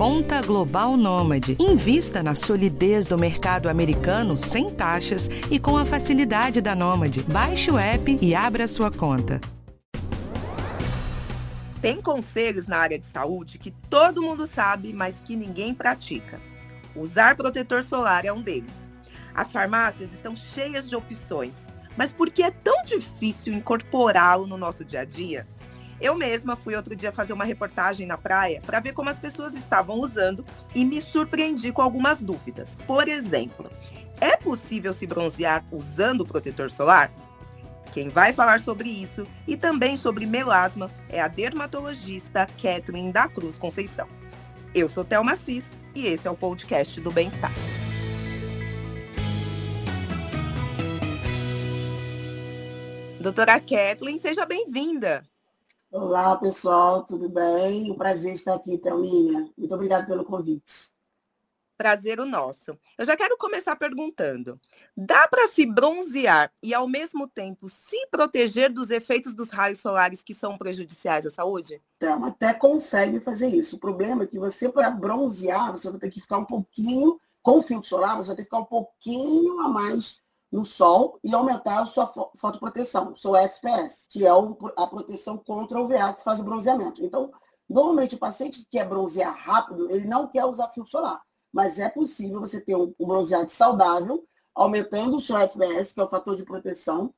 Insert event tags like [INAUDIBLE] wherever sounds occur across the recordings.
Conta Global Nômade. Invista na solidez do mercado americano sem taxas e com a facilidade da Nômade. Baixe o app e abra sua conta. Tem conselhos na área de saúde que todo mundo sabe, mas que ninguém pratica. Usar protetor solar é um deles. As farmácias estão cheias de opções, mas por que é tão difícil incorporá-lo no nosso dia a dia? Eu mesma fui outro dia fazer uma reportagem na praia para ver como as pessoas estavam usando e me surpreendi com algumas dúvidas. Por exemplo, é possível se bronzear usando protetor solar? Quem vai falar sobre isso e também sobre melasma é a dermatologista Catherine da Cruz Conceição. Eu sou Thelma Cis e esse é o podcast do Bem-Estar. Doutora Kathleen, seja bem-vinda. Olá, pessoal, tudo bem? Um prazer estar aqui, Thelminha. Muito obrigada pelo convite. Prazer o nosso. Eu já quero começar perguntando: dá para se bronzear e, ao mesmo tempo, se proteger dos efeitos dos raios solares que são prejudiciais à saúde? Então, até consegue fazer isso. O problema é que você, para bronzear, você vai ter que ficar um pouquinho, com o filtro solar, você vai ter que ficar um pouquinho a mais no sol e aumentar a sua fotoproteção, seu FPS, que é a proteção contra o UVA que faz o bronzeamento. Então, normalmente o paciente que quer bronzear rápido, ele não quer usar filtro solar, mas é possível você ter um, bronzeado saudável, aumentando o seu FPS, que é o fator de proteção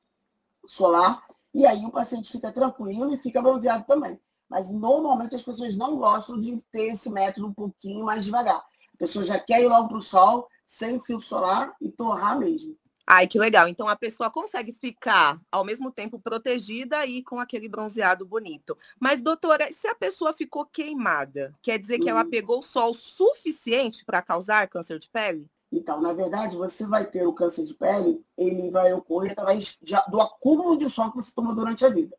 solar, e aí o paciente fica tranquilo e fica bronzeado também. Mas normalmente as pessoas não gostam de ter esse método um pouquinho mais devagar. A pessoa já quer ir logo para o sol, sem filtro solar e torrar mesmo. Ai, que legal. Então a pessoa consegue ficar ao mesmo tempo protegida e com aquele bronzeado bonito. Mas, doutora, se a pessoa ficou queimada, quer dizer que ela uhum. pegou sol suficiente para causar câncer de pele? Então, na verdade, você vai ter o câncer de pele, ele vai ocorrer através do acúmulo de sol que você toma durante a vida.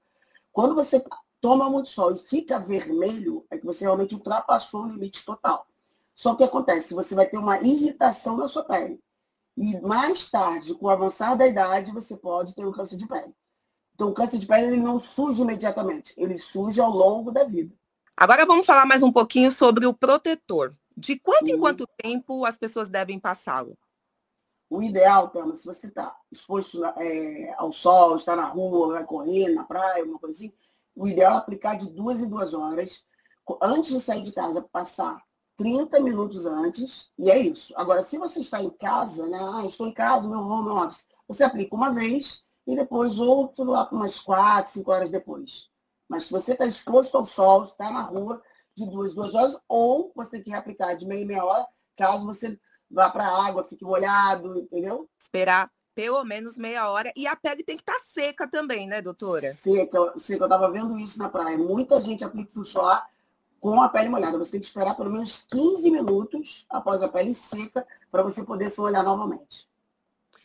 Quando você toma muito sol e fica vermelho, é que você realmente ultrapassou o limite total. Só que acontece, você vai ter uma irritação na sua pele. E mais tarde, com o avançar da idade, você pode ter um câncer de pele. Então, o câncer de pele ele não surge imediatamente, ele surge ao longo da vida. Agora vamos falar mais um pouquinho sobre o protetor. De quanto em quanto tempo as pessoas devem passá-lo? O ideal, Thelma, se você está exposto é, ao sol, está na rua, vai correr na praia, alguma coisa assim, o ideal é aplicar de duas em duas horas. Antes de sair de casa, passar 30 minutos antes, e é isso. Agora, se você está em casa, né? Ah, estou em casa, meu home office, você aplica uma vez e depois outro umas 4, 5 horas depois. Mas se você está exposto ao sol, está na rua de duas, duas horas, ou você tem que reaplicar de meia em meia hora, caso você vá para a água, fique molhado, entendeu? Esperar pelo menos meia hora. E a pele tem que estar tá seca também, né, doutora? Seca, seca. Eu estava vendo isso na praia. Muita gente aplica fio solar com a pele molhada. Você tem que esperar pelo menos 15 minutos após a pele seca para você poder se olhar novamente.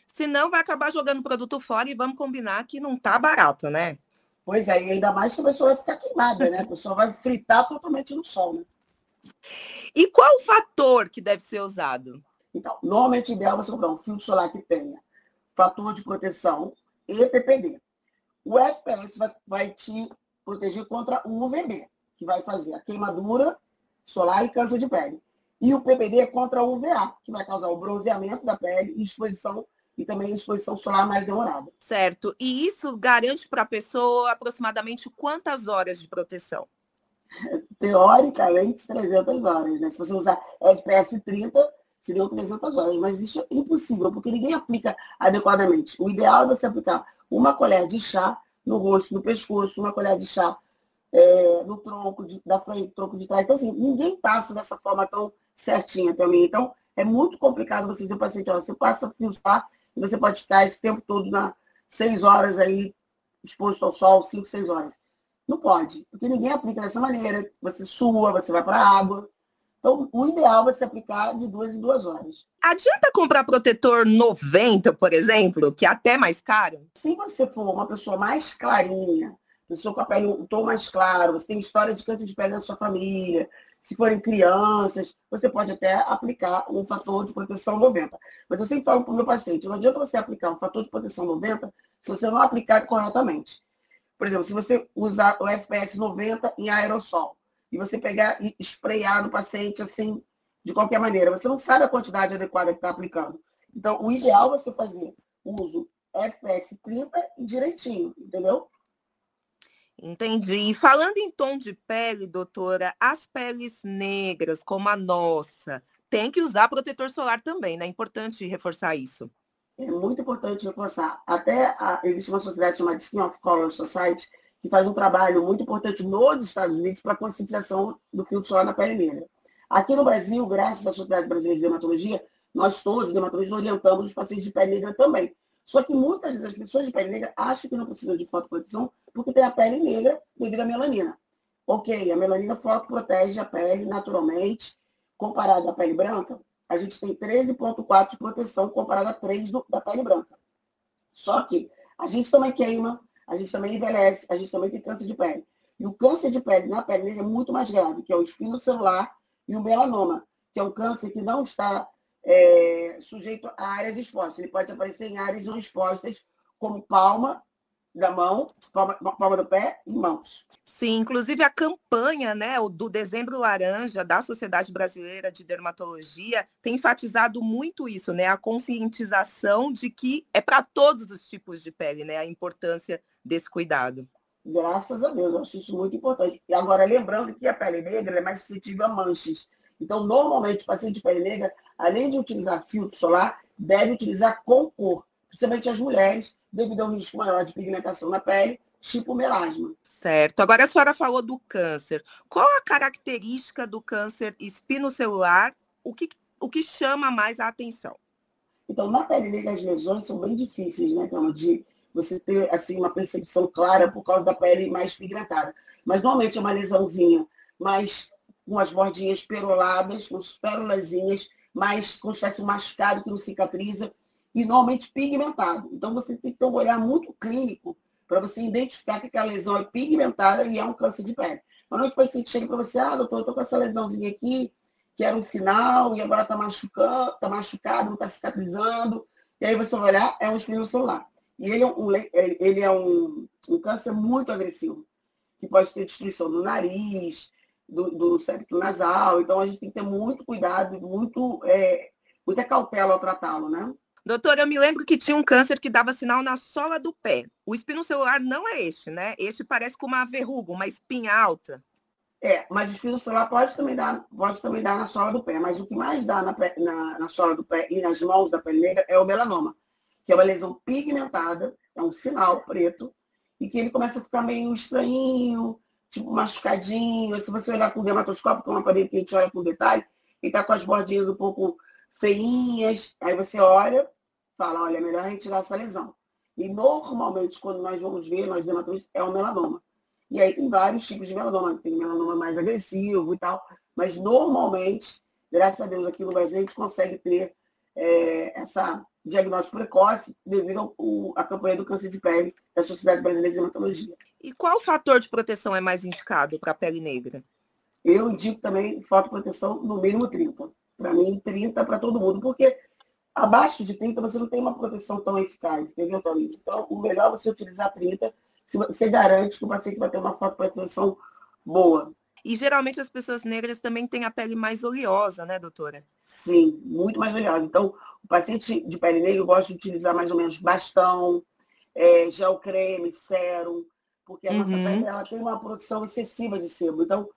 Senão vai acabar jogando produto fora e vamos combinar que não tá barato, né? Pois é, e ainda mais que a pessoa vai ficar queimada, né? A pessoa vai fritar totalmente no sol, né? E qual o fator que deve ser usado? Então, normalmente ideal você comprar um filtro solar que tenha fator de proteção e PPD. O FPS vai, vai te proteger contra o UVB que vai fazer a queimadura solar e câncer de pele. E o PPD é contra o UVA, que vai causar o bronzeamento da pele e exposição e também exposição solar mais demorada. Certo. E isso garante para a pessoa aproximadamente quantas horas de proteção? Teoricamente, 300 horas. Né? Se você usar FPS 30, seriam 300 horas. Mas isso é impossível, porque ninguém aplica adequadamente. O ideal é você aplicar uma colher de chá no rosto, no pescoço, uma colher de chá é, no tronco de, da frente, tronco de trás. Então, assim, ninguém passa dessa forma tão certinha também. Então, é muito complicado você dizer ao paciente, ó, você passa fio par e você pode ficar esse tempo todo na seis horas aí exposto ao sol, cinco, seis horas. Não pode, porque ninguém aplica dessa maneira. Você sua, você vai para a água. Então, o ideal é você aplicar de duas em duas horas. Adianta comprar protetor 90, por exemplo, que é até mais caro? Se você for uma pessoa mais clarinha, pessoa com a pele um tom mais claro, você tem história de câncer de pele na sua família, se forem crianças, você pode até aplicar um fator de proteção 90. Mas eu sempre falo para o meu paciente, não adianta você aplicar um fator de proteção 90 se você não aplicar corretamente. Por exemplo, se você usar o FPS 90 em aerossol, e você pegar e espraiar no paciente assim, de qualquer maneira. Você não sabe a quantidade adequada que está aplicando. Então, o ideal é você fazer uso FPS 30 e direitinho, entendeu? Entendi. E falando em tom de pele, doutora, as peles negras, como a nossa, tem que usar protetor solar também, né? É importante reforçar isso. É muito importante reforçar. Até a, existe uma sociedade chamada Skin of Color Society, que faz um trabalho muito importante nos Estados Unidos para a conscientização do filtro solar na pele negra. Aqui no Brasil, graças à Sociedade Brasileira de Dermatologia, nós todos, dermatologistas, orientamos os pacientes de pele negra também. Só que muitas das pessoas de pele negra acham que não precisam de fotoproteção porque tem a pele negra devido à melanina. Ok, a melanina fotoprotege a pele naturalmente. Comparado à pele branca, a gente tem 13,4 de proteção comparado a 3 do, da pele branca. Só que a gente também queima, a gente também envelhece, a gente também tem câncer de pele. E o câncer de pele na pele negra é muito mais grave, que é o espino celular e o melanoma, que é um câncer que não está é, sujeito a áreas expostas. Ele pode aparecer em áreas não expostas, como palma da mão, palma, palma do pé e mãos. Sim, inclusive a campanha né, do Dezembro Laranja da Sociedade Brasileira de Dermatologia tem enfatizado muito isso, né? A conscientização de que é para todos os tipos de pele, né? A importância desse cuidado. Graças a Deus, eu acho isso muito importante. E agora, lembrando que a pele negra é mais suscetível a manchas. Então, normalmente, o paciente de pele negra, além de utilizar filtro solar, deve utilizar com cor, principalmente as mulheres, devido ao risco maior de pigmentação na pele, tipo melasma. Certo. Agora a senhora falou do câncer. Qual a característica do câncer espinocelular? O que, o que chama mais a atenção? Então, na pele negra, as lesões são bem difíceis, né, então, de você ter assim, uma percepção clara por causa da pele mais pigmentada. Mas normalmente é uma lesãozinha mais com as bordinhas peroladas, com mas como se tivesse um machucado que não cicatriza, e normalmente pigmentado. Então você tem que ter um olhar muito clínico para você identificar que aquela lesão é pigmentada e é um câncer de pele. Normalmente o paciente chega para você, ah, doutor, eu estou com essa lesãozinha aqui, que era um sinal, e agora está machucando, está machucado, não está cicatrizando. E aí você vai olhar, é um espinho celular. E ele é um, ele é um, um câncer muito agressivo, que pode ter destruição do nariz, do, do septo nasal. Então, a gente tem que ter muito cuidado, muito, é, muita cautela ao tratá-lo, né? Doutora, eu me lembro que tinha um câncer que dava sinal na sola do pé. O espino celular não é este, né? Este parece com uma verruga, uma espinha alta. É, mas o espino celular pode também dar, pode também dar na sola do pé. Mas o que mais dá na, na, na sola do pé e nas mãos da pele negra é o melanoma, que é uma lesão pigmentada, é um sinal preto, e que ele começa a ficar meio estranhinho, tipo machucadinho. Se você olhar com o dermatoscópio, que é um aparelho que a gente olha com detalhe, ele está com as bordinhas um pouco feinhas. Aí você olha, fala, olha, é melhor retirar essa lesão. E normalmente, quando nós vamos ver, nós dermatologistas, é o melanoma. E aí tem vários tipos de melanoma. Tem melanoma mais agressivo e tal. Mas normalmente, graças a Deus, aqui no Brasil, a gente consegue ter é, essa diagnóstico precoce devido à campanha do câncer de pele da Sociedade Brasileira de Dermatologia. E qual fator de proteção é mais indicado para a pele negra? Eu indico também fotoproteção no mínimo 30. Para mim, 30 para todo mundo, porque abaixo de 30 você não tem uma proteção tão eficaz, entendeu, Tony? Então, o melhor é você utilizar 30, se você garante que o paciente vai ter uma fotoproteção boa. E geralmente as pessoas negras também têm a pele mais oleosa, né, doutora? Sim, muito mais oleosa. Então, o paciente de pele negra gosta de utilizar mais ou menos bastão, é, gel creme, sérum, porque a nossa uhum. pele ela tem uma produção excessiva de sebo. Então,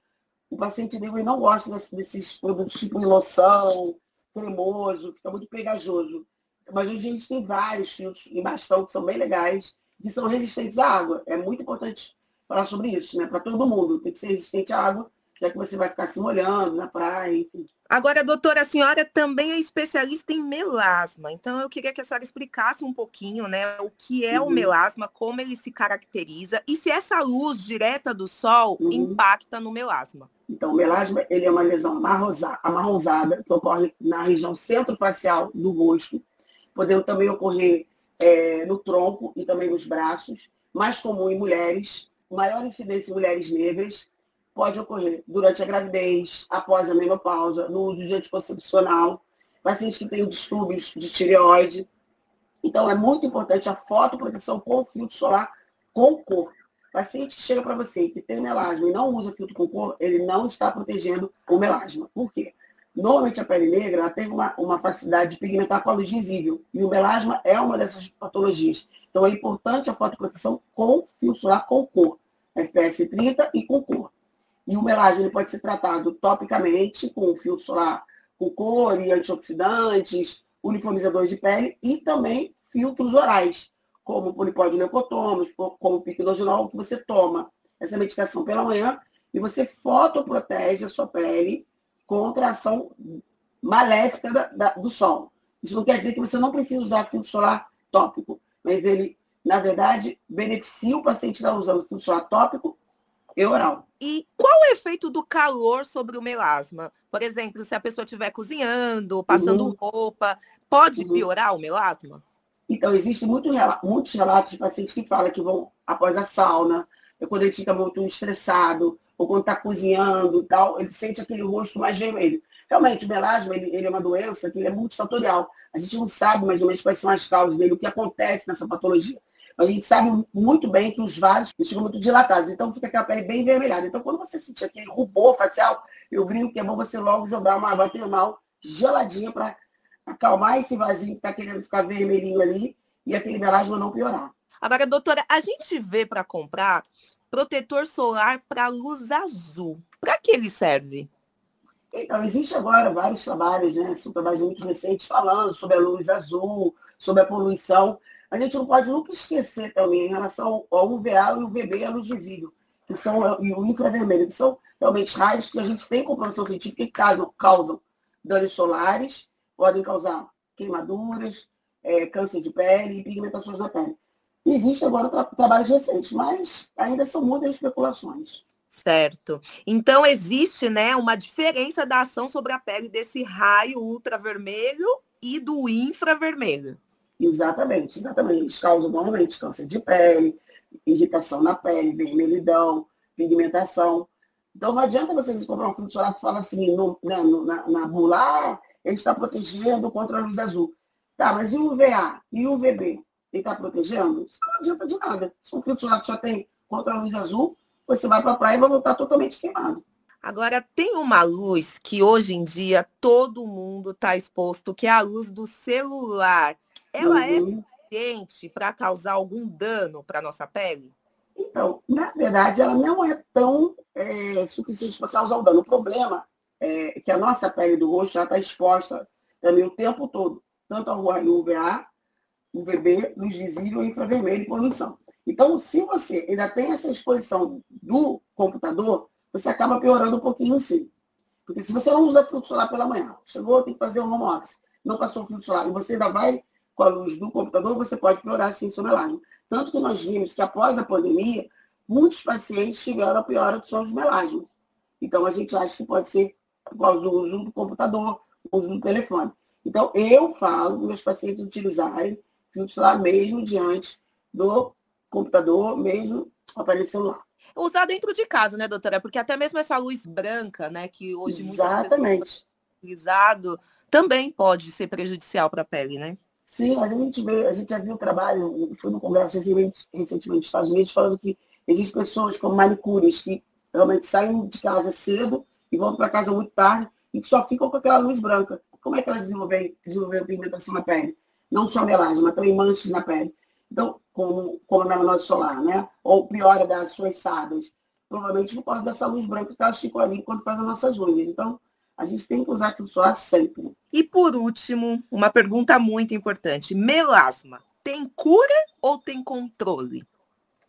o paciente negro não gosta desse, desses produtos tipo loção, cremoso, fica muito pegajoso. Mas hoje a gente tem vários filtros em bastão que são bem legais, que são resistentes à água. É muito importante falar sobre isso, né? Para todo mundo. Tem que ser resistente à água, já que você vai ficar se molhando na praia, enfim. Agora, doutora, a senhora também é especialista em melasma, então eu queria que a senhora explicasse um pouquinho, né, o que é uhum. o melasma, como ele se caracteriza e se essa luz direta do sol uhum. impacta no melasma. Então, o melasma ele é uma lesão amarronzada que ocorre na região centrofacial do rosto, podendo também ocorrer é, no tronco e também nos braços, mais comum em mulheres, maior incidência em mulheres negras, pode ocorrer durante a gravidez, após a menopausa, no uso de anticoncepcional, pacientes que têm distúrbios de tireoide. Então, é muito importante a fotoproteção com filtro solar com cor. Paciente chega para você que tem melasma e não usa filtro com cor, ele não está protegendo o melasma. Por quê? Normalmente a pele negra tem uma, uma facilidade de pigmentar com a luz visível. E o melasma é uma dessas patologias. Então é importante a fotoproteção com filtro solar com cor. FPS 30 e com cor. E o melasma ele pode ser tratado topicamente com filtro solar com cor e antioxidantes, uniformizadores de pele e também filtros orais, como polipódio leucotomos, como piquenogenol, que você toma essa medicação pela manhã e você fotoprotege a sua pele contra a ação maléfica da, da, do sol. Isso não quer dizer que você não precisa usar filtro solar tópico, mas ele, na verdade, beneficia o paciente estar usando filtro solar tópico e oral. E qual o efeito do calor sobre o melasma? Por exemplo, se a pessoa estiver cozinhando, passando uhum. roupa, pode uhum. piorar o melasma? Então, existem muito, muitos relatos de pacientes que falam que vão após a sauna, quando ele fica muito estressado, ou quando está cozinhando tal, ele sente aquele rosto mais vermelho. Realmente, o melasma ele, ele, é uma doença que é multifatorial. A gente não sabe mais ou menos quais são as causas dele, o que acontece nessa patologia. Mas a gente sabe muito bem que os vasos ficam muito dilatados, então fica aquela pele bem vermelhada. Então, quando você sentir aquele rubor facial, eu brinco que é bom você logo jogar uma água termal geladinha para acalmar esse vasinho que está querendo ficar vermelhinho ali e aquele melasma não piorar. Agora, doutora, a gente vê para comprar protetor solar para luz azul. Para que ele serve? Então, existe agora vários trabalhos, né? Trabalhos muito recentes falando sobre a luz azul, sobre a poluição. A gente não pode nunca esquecer também em relação ao UVA e o UVB, a luz visível, que são, e o infravermelho, que são realmente raios que a gente tem comprovação científica que causam, causam danos solares, podem causar queimaduras, é, câncer de pele e pigmentações na pele. Existem agora tra trabalhos recentes, mas ainda são muitas especulações. Certo. Então existe, né, uma diferença da ação sobre a pele desse raio ultravermelho e do infravermelho. Exatamente, exatamente. Eles causam normalmente câncer de pele, irritação na pele, vermelhidão, pigmentação. Então não adianta vocês comprar um filtro solar que fala assim, no, né, no, na, na bula, ele está protegendo contra a luz azul. Tá, mas e o UVA e o UVB? ele está protegendo, isso não adianta de nada. Se um filtro solar que só tem contra a luz azul, você vai para a praia e vai voltar totalmente queimado. Agora, tem uma luz que hoje em dia todo mundo está exposto, que é a luz do celular. Ela é uhum. é suficiente para causar algum dano para a nossa pele? Então, na verdade, ela não é tão é, suficiente para causar o dano. O problema é que a nossa pele do rosto já está exposta também o tempo todo, tanto ao UVA UVB, luz visível, infravermelho e poluição. Então, se você ainda tem essa exposição do computador, você acaba piorando um pouquinho sim. Porque se você não usa filtro solar pela manhã, chegou, tem que fazer o home office, não passou o filtro solar, e você ainda vai com a luz do computador, você pode piorar sim seu melasma. Tanto que nós vimos que após a pandemia, muitos pacientes tiveram a piora dos seus melasmas. Então, a gente acha que pode ser por causa do uso do computador, uso do telefone. Então, eu falo para meus pacientes utilizarem filtros lá mesmo diante do computador, mesmo aparelho celular. Usar dentro de casa, né, doutora? Porque até mesmo essa luz branca, né, que hoje Exatamente. utilizado, também pode ser prejudicial para a pele, né? Sim, a gente vê, a gente já viu o trabalho, fui no congresso recentemente, recentemente nos Estados Unidos, falando que existem pessoas como manicures que realmente saem de casa cedo e voltam para casa muito tarde e que só ficam com aquela luz branca. Como é que elas desenvolvem, desenvolvem pigmentação na pele? não só melasma, mas também manchas na pele. Então, como, como a melanose solar, né? Ou piora das suas sardas. Provavelmente por causa dessa luz branca que elas ficam ali quando fazem as nossas unhas. Então, a gente tem que usar filtro solar sempre. E por último, uma pergunta muito importante. Melasma, tem cura ou tem controle?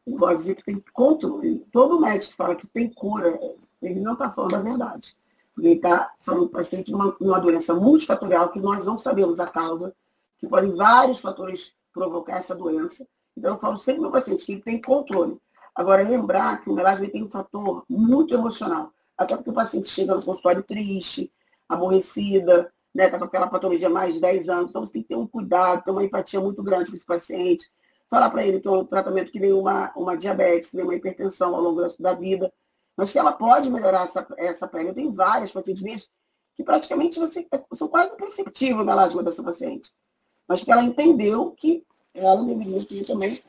Eu vou dizer que tem controle. Todo médico fala que tem cura, ele não está falando a verdade. Ele está falando para o paciente de uma, uma doença multifatorial que nós não sabemos a causa, que podem vários fatores provocar essa doença. Então, eu falo sempre para o paciente que ele tem controle. Agora, lembrar que o melasma tem um fator muito emocional. Até porque o paciente chega no consultório triste, aborrecida, né, está com aquela patologia há mais de 10 anos. Então, você tem que ter um cuidado, ter uma empatia muito grande com esse paciente. Falar para ele que é um tratamento que nem uma, uma diabetes, que nem uma hipertensão ao longo da vida, mas que ela pode melhorar essa, essa pele. Eu tenho várias pacientes minhas que praticamente você, são quase imperceptível o melasma dessa paciente mas porque ela entendeu que ela deveria ter também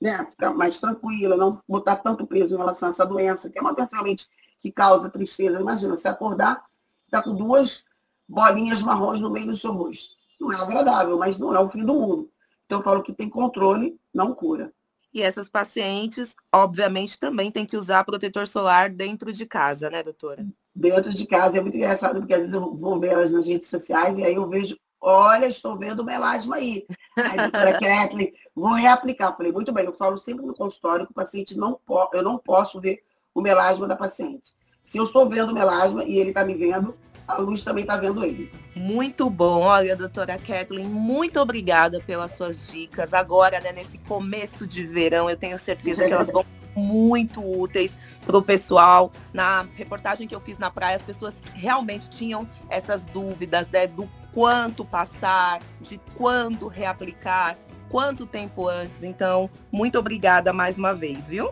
né, ficar mais tranquila, não botar tanto peso em relação a essa doença, que é uma doença realmente que causa tristeza. Imagina, você acordar, tá com duas bolinhas marrons no meio do seu rosto. Não é agradável, mas não é o fim do mundo. Então eu falo que tem controle, não cura. E essas pacientes, obviamente, também tem que usar protetor solar dentro de casa, né, doutora? Dentro de casa é muito engraçado, porque às vezes eu vou ver elas nas redes sociais e aí eu vejo, olha, estou vendo o melasma aí. Aí, doutora [LAUGHS] Kathleen, vou reaplicar. Eu falei, muito bem, eu falo sempre no consultório que o paciente não pode, eu não posso ver o melasma da paciente. Se eu estou vendo o melasma e ele está me vendo, a luz também está vendo ele. Muito bom. Olha, doutora Kathleen, muito obrigada pelas suas dicas. Agora, né, nesse começo de verão, eu tenho certeza que elas vão [LAUGHS] muito úteis para o pessoal. Na reportagem que eu fiz na praia, as pessoas realmente tinham essas dúvidas né, do quanto passar, de quando reaplicar, quanto tempo antes. Então, muito obrigada mais uma vez, viu?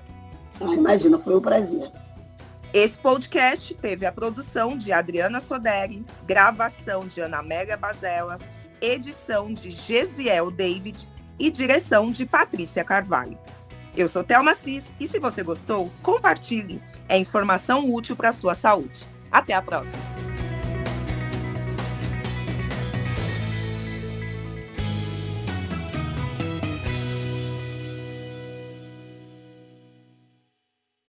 Ah, imagina, foi um prazer. Esse podcast teve a produção de Adriana Soderi, gravação de Ana Amélia Bazella, edição de Gesiel David e direção de Patrícia Carvalho. Eu sou Thelma Cis e se você gostou, compartilhe. É informação útil para a sua saúde. Até a próxima!